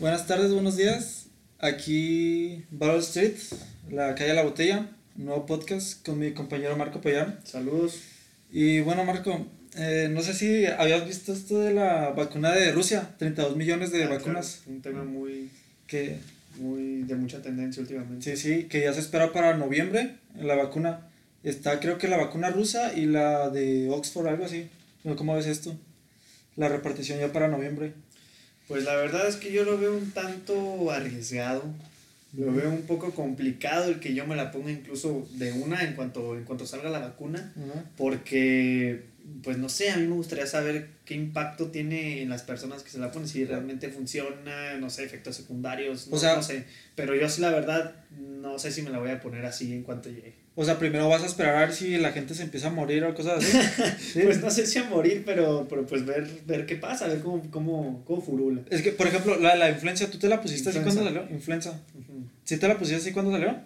Buenas tardes, buenos días. Aquí Battle Street, la calle La Botella, nuevo podcast con mi compañero Marco Payán. Saludos. Y bueno, Marco, eh, no sé si habías visto esto de la vacuna de Rusia, 32 millones de Ah, vacunas. claro, un tema muy, Que, muy de mucha tendencia últimamente. sí, sí, que ya se espera para noviembre la vacuna. Está creo que la vacuna rusa y la de Oxford, algo así. ¿Cómo ves esto? La repartición ya para noviembre. Pues la verdad es que yo lo veo un tanto arriesgado. Lo veo un poco complicado el que yo me la ponga incluso de una en cuanto, en cuanto salga la vacuna. Porque, pues no sé, a mí me gustaría saber qué impacto tiene en las personas que se la ponen, si realmente funciona, no sé, efectos secundarios, no, O sea- no sé. Pero yo sí, la verdad, no sé si me la voy a poner así en cuanto llegue. O sea, primero vas a esperar a ver si la gente se empieza a morir o cosas así. ¿Sí? Pues no sé si a morir, pero, pero pues ver, ver qué pasa, ver cómo, cómo, cómo furula. Es que, por ejemplo, la, la influencia, ¿tú te la pusiste así cuando salió? Influenza. ¿Sí te la pusiste así cuando salió?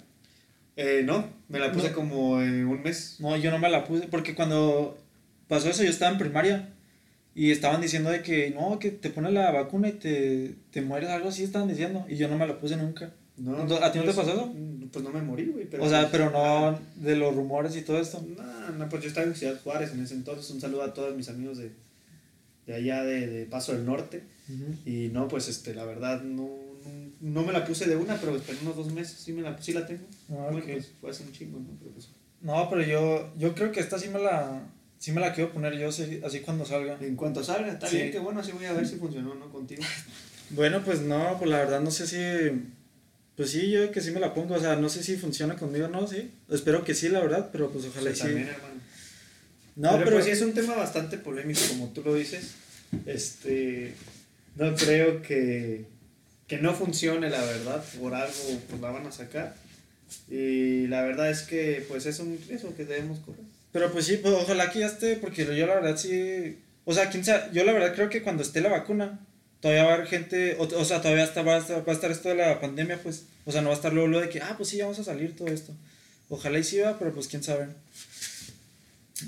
Eh, no, me la puse No. como en un mes. No, yo no me la puse porque cuando pasó eso yo estaba en primaria y estaban diciendo de que no, que te pones la vacuna y te, te mueres, algo así estaban diciendo y yo no me la puse nunca. No, ¿A ti no te pues, pasó eso? mm, Pues no me morí, güey. Pero o sea, pues, pero ah, no de los rumores y todo esto. No, no, pues yo estaba en Ciudad Juárez en ese entonces. Un saludo a todos mis amigos de, de allá de, de Paso del Norte. Y no, pues este, la verdad, no, no, no me la puse de una, pero esperé unos dos meses. Sí, me la, sí la tengo. Ah, Bueno, pues fue hace un chingo, ¿no? Pero pues, No, pero yo, yo creo que esta sí me la, sí me la quiero poner yo así, así cuando salga. en cuanto salga, está Sí. bien, que bueno, así voy a ver si funcionó, ¿no? Contigo. Bueno, pues no, pues la verdad no sé si. Pues sí, yo que sí me la pongo. O sea, no sé si funciona conmigo o no, sí. Espero que sí, la verdad, pero pues ojalá y Sí, sí. también, hermano. No, pero, pero. pues sí es un tema bastante polémico, como tú lo dices. Este, no creo que, que no funcione, la verdad. Por algo pues la van a sacar. Y la verdad es que pues es un riesgo que debemos correr. Pero pues sí, pues ojalá que ya esté, porque yo la verdad sí. O sea, quién sabe, yo la verdad creo que cuando esté la vacuna, todavía va a haber gente. O, o sea, todavía está, va, a estar, va a estar esto de la pandemia, pues. O sea, no va a estar luego lo de que, ah, pues sí, ya vamos a salir todo esto. Ojalá y sí va, pero pues quién sabe.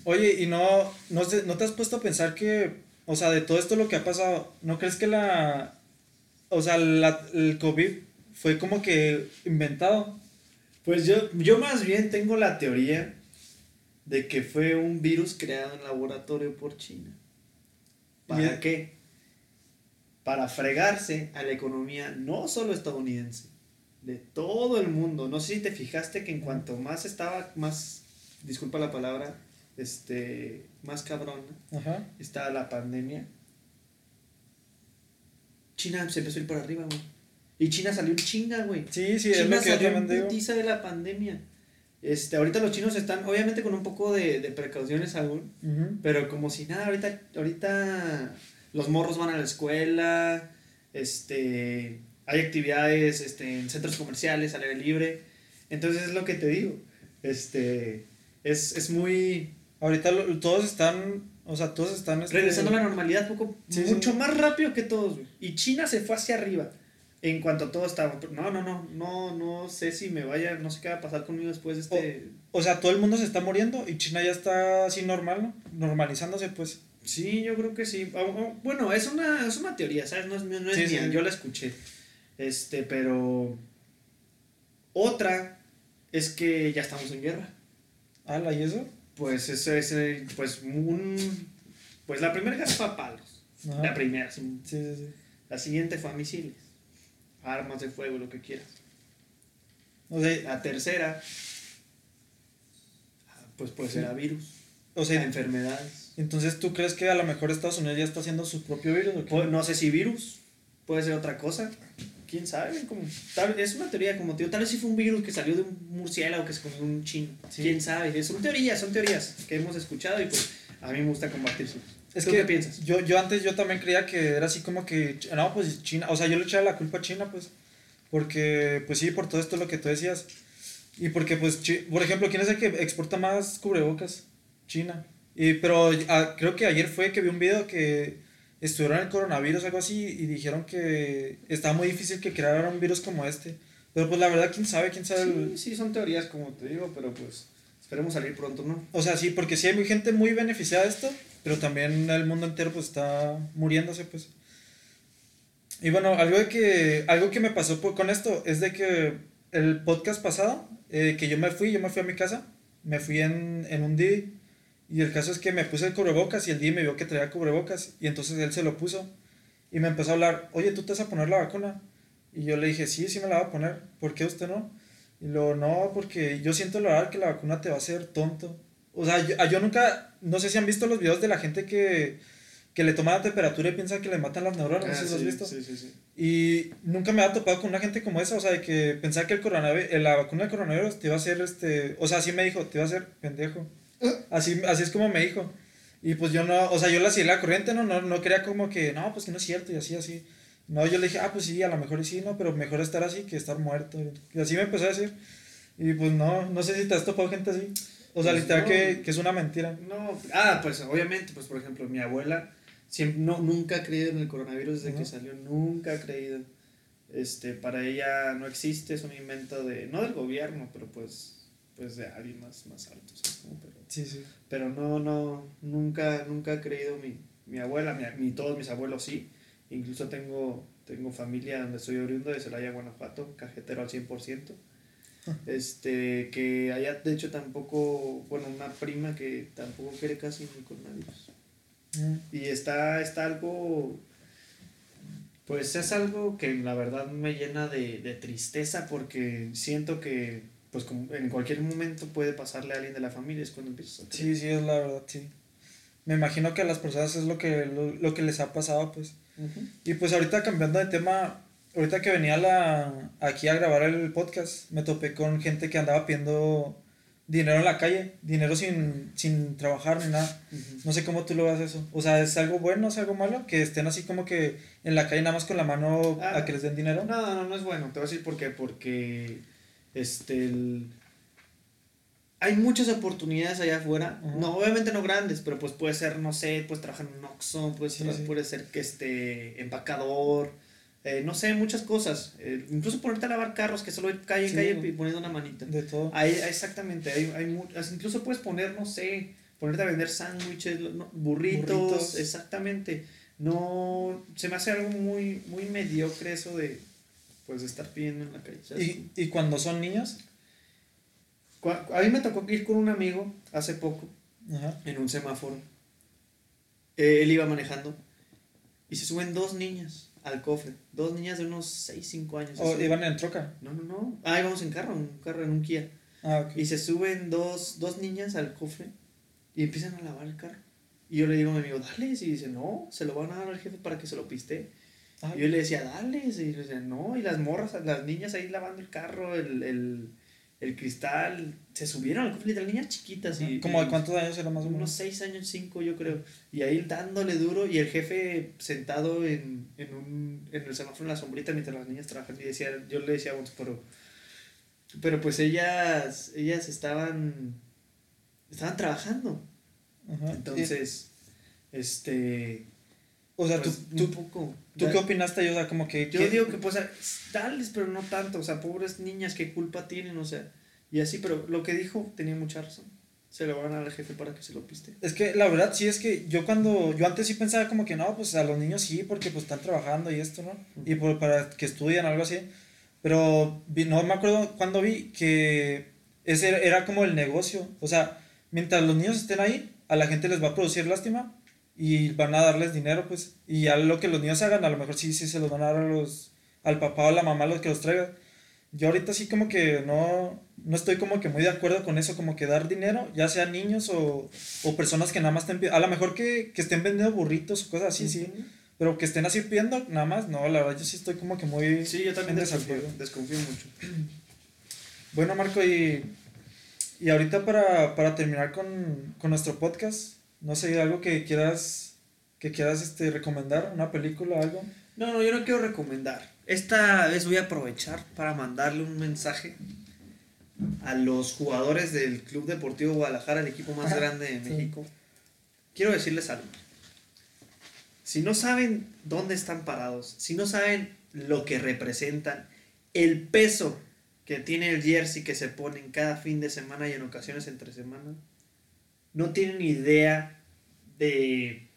Oye, y no, no, no te has puesto a pensar que, o sea, de todo esto lo que ha pasado, ¿no crees que la, o sea, la, el COVID fue como que inventado? Pues yo, yo más bien tengo la teoría de que fue un virus creado en laboratorio por China. ¿Para qué? Para fregarse a la economía no solo estadounidense, de todo el mundo. No sé si te fijaste que en cuanto más estaba, más, disculpa la palabra, este, más cabrona, Ajá. estaba la pandemia. China se empezó a ir por arriba, güey. Y China salió en chinga, güey. Sí, sí, es China lo que salió en de la pandemia. Este, ahorita los chinos están, obviamente con un poco de, de precauciones aún, pero como si nada, ahorita, ahorita los morros van a la escuela, este, hay actividades este, en centros comerciales, al aire libre. Entonces es lo que te digo. Este, es, es muy... Ahorita lo- todos están, o sea, todos están... este, Regresando a la normalidad poco, Sí, sí. mucho más rápido que todos. Y China se fue hacia arriba. En cuanto todo estaba. No, no, no, no, no sé si me vaya, no sé qué va a pasar conmigo después de este. O sea, todo el mundo se está muriendo y China ya está así normal, ¿no? Normalizándose, pues. Sí, yo creo que sí. Ah, ah, Bueno, es una, es una teoría, ¿sabes? No es, no es Sí, mía, sí. yo la escuché. Este, pero. Otra es que ya estamos en guerra. Ala, ¿y eso? Pues eso es, eh, pues, un. Pues la primera guerra fue a palos. Ajá. La primera, sí. Sí. La siguiente fue a misiles. Armas de fuego, lo que quieras. O sea, La tercera, pues puede ser a virus, o a sea, enfermedades. Entonces tú crees que a lo mejor Estados Unidos ya está haciendo su propio virus o qué? Pu- No sé si virus, puede ser otra cosa. ¿Quién sabe? Como, tal- es una teoría, como digo, tal vez sí fue un virus que salió de un murciélago que se comió un chino. Sí. ¿Quién sabe? Son teorías, son teorías que hemos escuchado y pues a mí me gusta compartirse. Es ¿Tú que qué piensas? Yo, yo antes yo también creía que era así como que, no, pues China, o sea, yo le echaba la culpa a China, pues, porque, pues sí, por todo esto lo que tú decías. Y porque, pues, Chi- por ejemplo, ¿quién es el que exporta más cubrebocas? China. Y, pero ah, creo que ayer fue que vi un video que estuvieron el coronavirus algo así y dijeron que estaba muy difícil que crearan un virus como este. Pero pues la verdad, quién sabe, quién sabe. el- Sí, sí, son teorías como te digo, pero pues esperemos salir pronto, ¿no? O sea, sí, porque sí hay gente muy beneficiada de esto, pero también el mundo entero pues está muriéndose, pues. Y bueno, algo, de que, algo que me pasó con esto es de que el podcast pasado, eh, que yo me fui, yo me fui a mi casa, me fui en, en un día y el caso es que me puse el cubrebocas y el día me vio que traía cubrebocas y entonces él se lo puso y me empezó a hablar, oye, ¿tú te vas a poner la vacuna? Y yo le dije, sí, sí me la voy a poner, ¿por qué usted no? Y luego, no, porque yo siento la verdad que la vacuna te va a hacer tonto. O sea, yo, yo nunca, no sé si han visto los videos de la gente que que le toma la temperatura y piensa que le matan las neuronas, no sé si lo has visto. Sí, sí, sí. Y nunca me ha topado con una gente como esa, o sea, de que pensaba que el coronavirus, eh, la vacuna del coronavirus te iba a hacer, este, o sea, así me dijo, te iba a hacer pendejo. Así, así es como me dijo. Y pues yo no, o sea, yo la seguí la corriente, ¿no? No, no quería como que, no, pues que no es cierto y así, así. No, yo le dije, ah, pues sí, a lo mejor sí, no, pero mejor estar así que estar muerto. Y así me empezó a decir. Y pues no, no sé si te has topado gente así. O sea, pues literal que, que, es una mentira. No, ah, pues obviamente, pues por ejemplo, mi abuela Siempre, no, nunca ha creído en el coronavirus desde que salió, nunca ha creído. Este, para ella no existe, es un invento de, no del gobierno, pero pues, pues de alguien más, más alto, Pero, sí, sí. pero no, no, nunca, nunca ha creído mi, mi abuela, mi, mi, todos mis abuelos sí. Incluso tengo, tengo familia donde soy oriundo de Celaya, Guanajuato, cajetero al 100%. Este, que allá de hecho tampoco, bueno, una prima que tampoco quiere casi ni coronavirus. Y está, está algo, pues es algo que la verdad me llena de, de tristeza porque siento que pues como en cualquier momento puede pasarle a alguien de la familia, es cuando empiezas a... Sí, sí, es la verdad, sí. Me imagino que a las personas es lo que, lo, que les ha pasado, pues. Y pues ahorita cambiando de tema, ahorita que venía la, aquí a grabar el podcast, me topé con gente que andaba pidiendo dinero en la calle, dinero sin, sin trabajar ni nada. No sé cómo tú lo ves eso. O sea, ¿es algo bueno, es algo malo? Que estén así como que en la calle nada más con la mano a que les den dinero. No, no, no es bueno. Te voy a decir por qué. Porque este, hay muchas oportunidades allá afuera. No, obviamente no grandes, pero pues puede ser, no sé, puedes trabajar en un Oxxo, puede ser, puede ser que este empacador eh, no sé, muchas cosas. Eh, incluso ponerte a lavar carros, que solo calle en calle y poniendo una manita. De todo. Hay, exactamente, hay, hay incluso puedes poner, no sé, ponerte a vender sándwiches, burritos, exactamente. No, se me hace algo muy, muy mediocre eso de, pues, estar pidiendo en la calle. ¿Y, ¿Y cuando son niños? A mí me tocó ir con un amigo hace poco en un semáforo. Eh, él iba manejando y se suben dos niñas al cofre. Dos niñas de unos 6, 5 años. ¿O iban en troca? No, no, no. Ah, íbamos en carro, un carro, en un Kia. Ah, ok. Y se suben dos, dos niñas al cofre y empiezan a lavar el carro. Y yo le digo a mi amigo, dale. Y dice, no, se lo van a dar al jefe para que se lo piste. Y yo le decía, dale. Y le decía, no. Y las morras, las niñas ahí lavando el carro, el, el el cristal, se subieron al cofre literal, niñas chiquitas. Y, ¿Como de cuántos años era más o menos? Unos 6 años, 5 yo creo. Y ahí dándole duro y el jefe sentado en, en, un, en el semáforo en la sombrita mientras las niñas trabajan. Y decía, yo le decía, bueno, pero, pero pues ellas, ellas estaban, estaban trabajando. Entonces, este... O sea, tú, pues, tú, ¿tú qué opinaste? Yo, o sea, como que... Yo digo que, pues, dales, pero no tanto. O sea, pobres niñas, ¿qué culpa tienen? O sea, y así, pero lo que dijo tenía mucha razón. Se lo van al jefe para que se lo piste. Es que la verdad sí es que yo cuando... Yo antes sí pensaba como que no, pues a los niños sí, porque pues están trabajando y esto, ¿no? Y por, para que estudian, algo así. Pero no me acuerdo cuando vi que ese era como el negocio. O sea, mientras los niños estén ahí, a la gente les va a producir lástima y van a darles dinero, pues, y a lo que los niños hagan, a lo mejor sí, sí se los van a dar a los, al papá o a la mamá los que los traigan. Yo ahorita sí como que no, no estoy como que muy de acuerdo con eso, como que dar dinero, ya sea niños o, o personas que nada más estén a lo mejor que, que estén vendiendo burritos o cosas así, sí, pero que estén así pidiendo nada más, no, la verdad yo sí estoy como que muy... Sí, yo también desconfío, desconfío mucho. Bueno, Marco, y, y ahorita para, para terminar con, con nuestro podcast, no sé, algo que quieras, que quieras este, recomendar, una película, algo. No, no, yo no quiero recomendar. Esta vez voy a aprovechar para mandarle un mensaje a los jugadores del Club Deportivo Guadalajara, el equipo más grande de México. Quiero decirles algo. Si no saben dónde están parados, si no saben lo que representan, el peso que tiene el jersey que se ponen cada fin de semana y en ocasiones entre semana, no tienen idea de,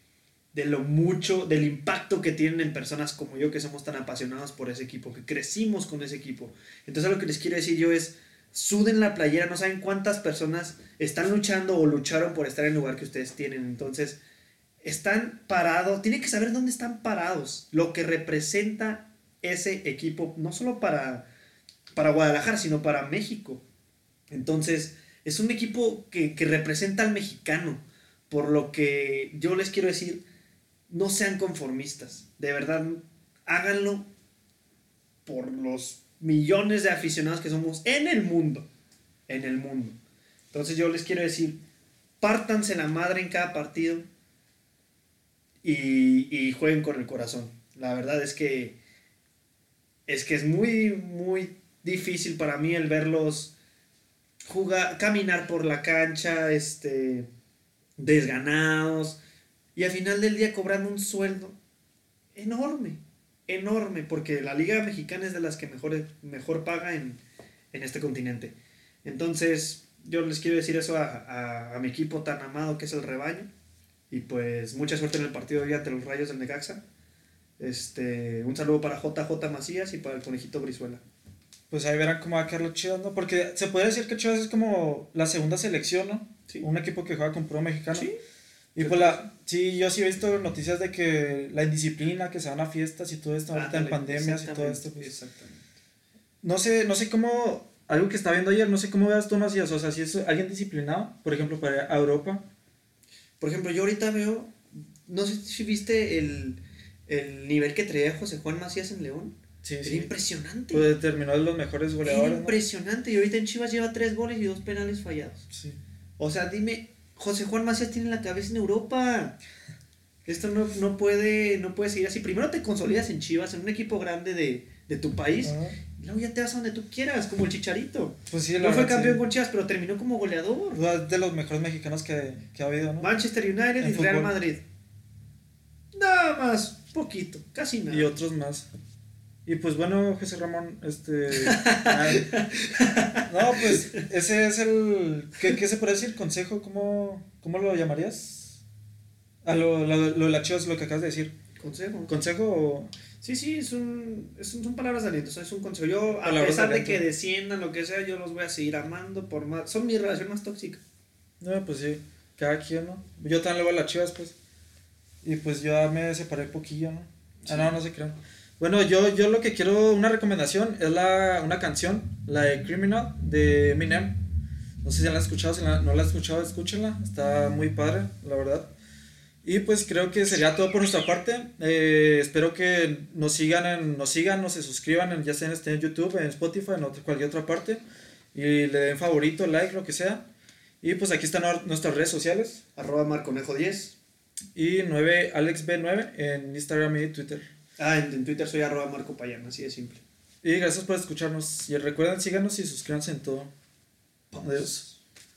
de lo mucho, del impacto que tienen en personas como yo que somos tan apasionados por ese equipo, que crecimos con ese equipo. Entonces lo que les quiero decir yo es, suden la playera, no saben cuántas personas están luchando o lucharon por estar en el lugar que ustedes tienen. Entonces, están parados, tienen que saber dónde están parados, lo que representa ese equipo, no solo para, para Guadalajara, sino para México. Entonces, es un equipo que, que representa al mexicano, por lo que yo les quiero decir, no sean conformistas, de verdad, háganlo por los millones de aficionados que somos en el mundo, en el mundo. Entonces yo les quiero decir, pártanse la madre en cada partido y, y jueguen con el corazón. La verdad es que es que es muy, muy difícil para mí el verlos jugar, caminar por la cancha, este, desganados, y al final del día cobrando un sueldo enorme, enorme, porque la Liga Mexicana es de las que mejor, mejor paga en, en este continente. Entonces, yo les quiero decir eso a, a, mi equipo tan amado que es el rebaño. Y pues mucha suerte en el partido de hoy ante los Rayos del Necaxa. Este, un saludo para JJ Macías y para el conejito Brizuela. Pues ahí verán cómo va a quedar los Chivas, ¿no? Porque se puede decir que Chivas es como la segunda selección, ¿no? Sí. Un equipo que juega con pro mexicano. Sí. Y pues la, sí, yo sí he visto noticias de que la indisciplina, que se van a fiestas y todo esto, ahorita en pandemias y todo esto. Pues, Exactamente. no sé, no sé cómo, algo que estaba viendo ayer, no sé cómo veas tú Macías, o sea, si es alguien disciplinado, por ejemplo, para Europa. Por ejemplo, yo ahorita veo, no sé si viste el, el nivel que traía José Juan Macías en León. Sí, Era sí. impresionante. Pues terminó de los mejores Era goleadores. ¿no? impresionante. Y ahorita en Chivas lleva tres goles y dos penales fallados. Sí. O sea, dime, José Juan Macías tiene la cabeza en Europa. Esto no, no, puede, no puede seguir así. Primero te consolidas en Chivas, en un equipo grande de, de tu país. Y luego ya te vas a donde tú quieras, como el Chicharito. Pues sí, No fue campeón sí. con Chivas, pero terminó como goleador. Pues, de los mejores mexicanos que, que ha habido, ¿no? Manchester United En y Real. Madrid. Nada más, poquito, casi nada. Y otros más. Y pues bueno, José Ramón, este... ay. no, pues ese es el... ¿Qué, qué se puede decir? ¿Consejo? ¿Cómo, cómo lo llamarías? A lo, lo, lo de la Chivas, lo que acabas de decir. Consejo. ¿Consejo o...? Sí, sí, es un, es un- son palabras de aliento, o sea, es un consejo. Yo, a Palabras pesar de de que desciendan, lo que sea, yo los voy a seguir amando por más. Son mi relación más tóxica. No, pues sí, cada quien, ¿no? Yo también le voy a las Chivas, pues. Y pues yo me separé poquillo, ¿no? Sí. Ah, no, no se crean. Bueno, yo, yo lo que quiero, una recomendación, es la, una canción, la de Criminal, de Eminem. No sé si la han escuchado, si la- no la han escuchado, escúchenla. Está muy padre, la verdad. Y pues creo que sería todo por nuestra parte. Eh, espero que nos sigan, en, nos sigan, nos se suscriban, en, ya sea en, este, en YouTube, en Spotify, en otra- cualquier otra parte. Y le den favorito, like, lo que sea. Y pues aquí están nuestras redes sociales. Arroba Marconejo 10. Y 9 AlexB9 en Instagram y Twitter. Ah, en, en Twitter soy arroba Marco Payán, así de simple. Y gracias por escucharnos. Y recuerden, síganos y suscríbanse en todo. Adiós.